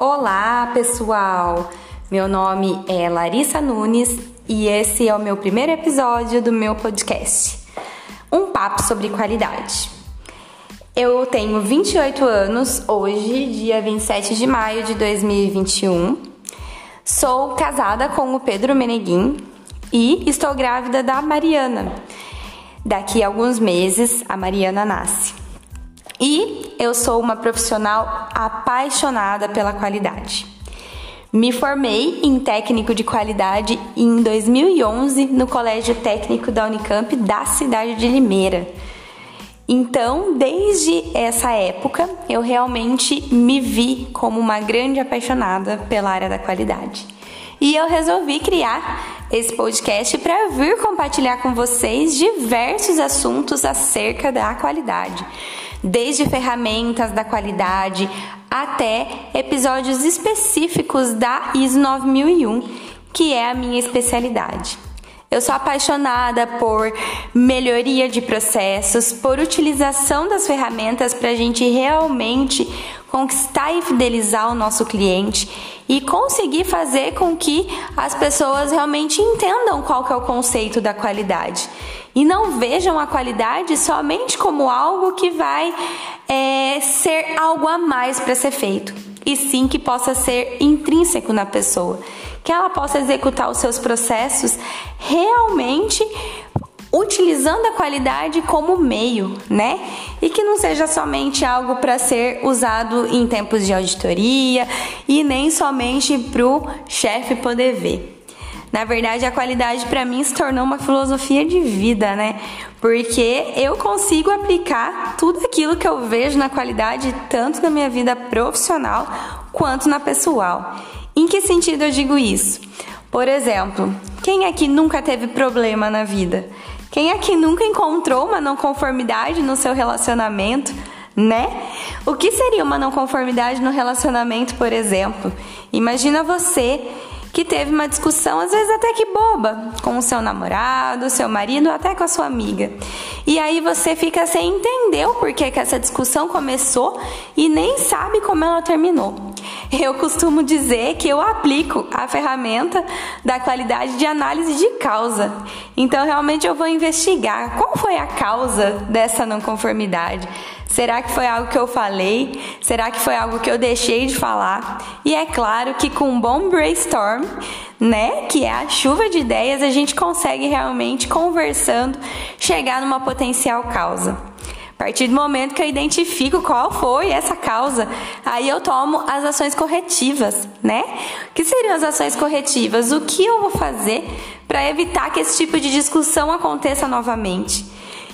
Olá, pessoal! Meu nome é Larissa Nunes e esse é o meu primeiro episódio do meu podcast. Um papo sobre qualidade. Eu tenho 28 anos hoje, dia 27 de maio de 2021. Sou casada com o Pedro Meneguin e estou grávida da Mariana. Daqui a alguns meses a Mariana nasce. E eu sou uma profissional apaixonada pela qualidade. Me formei em técnico de qualidade em 2011 no Colégio Técnico da Unicamp da cidade de Limeira. Então, desde essa época, eu realmente me vi como uma grande apaixonada pela área da qualidade. E eu resolvi criar esse podcast para vir compartilhar com vocês diversos assuntos acerca da qualidade desde ferramentas da qualidade até episódios específicos da ISO 9001, que é a minha especialidade. Eu sou apaixonada por melhoria de processos, por utilização das ferramentas para a gente realmente conquistar e fidelizar o nosso cliente e conseguir fazer com que as pessoas realmente entendam qual que é o conceito da qualidade. E não vejam a qualidade somente como algo que vai é, ser algo a mais para ser feito, e sim que possa ser intrínseco na pessoa, que ela possa executar os seus processos realmente utilizando a qualidade como meio, né? E que não seja somente algo para ser usado em tempos de auditoria e nem somente para o chefe poder ver. Na verdade, a qualidade para mim se tornou uma filosofia de vida, né? Porque eu consigo aplicar tudo aquilo que eu vejo na qualidade, tanto na minha vida profissional quanto na pessoal. Em que sentido eu digo isso? Por exemplo, quem aqui nunca teve problema na vida? Quem aqui nunca encontrou uma não conformidade no seu relacionamento, né? O que seria uma não conformidade no relacionamento, por exemplo? Imagina você que teve uma discussão, às vezes até que boba, com o seu namorado, seu marido, até com a sua amiga. E aí você fica sem entender o porquê que essa discussão começou e nem sabe como ela terminou. Eu costumo dizer que eu aplico a ferramenta da qualidade de análise de causa. Então, realmente, eu vou investigar qual foi a causa dessa não conformidade. Será que foi algo que eu falei? Será que foi algo que eu deixei de falar? E é claro que com um bom brainstorm, né, que é a chuva de ideias, a gente consegue realmente conversando chegar numa potencial causa. A partir do momento que eu identifico qual foi essa causa, aí eu tomo as ações corretivas, né? O que seriam as ações corretivas? O que eu vou fazer para evitar que esse tipo de discussão aconteça novamente?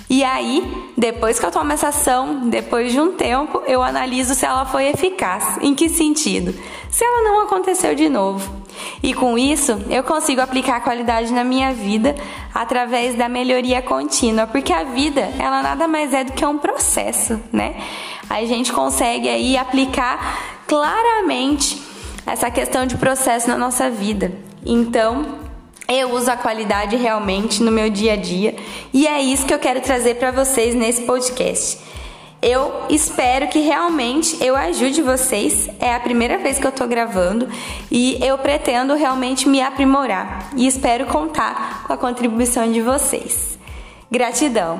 E aí, depois que eu tomo essa ação, depois de um tempo, eu analiso se ela foi eficaz. Em que sentido? Se ela não aconteceu de novo. E com isso, eu consigo aplicar qualidade na minha vida através da melhoria contínua, porque a vida, ela nada mais é do que um processo, né? A gente consegue aí aplicar claramente essa questão de processo na nossa vida. Então, eu uso a qualidade realmente no meu dia a dia e é isso que eu quero trazer para vocês nesse podcast. Eu espero que realmente eu ajude vocês. É a primeira vez que eu tô gravando e eu pretendo realmente me aprimorar e espero contar com a contribuição de vocês. Gratidão!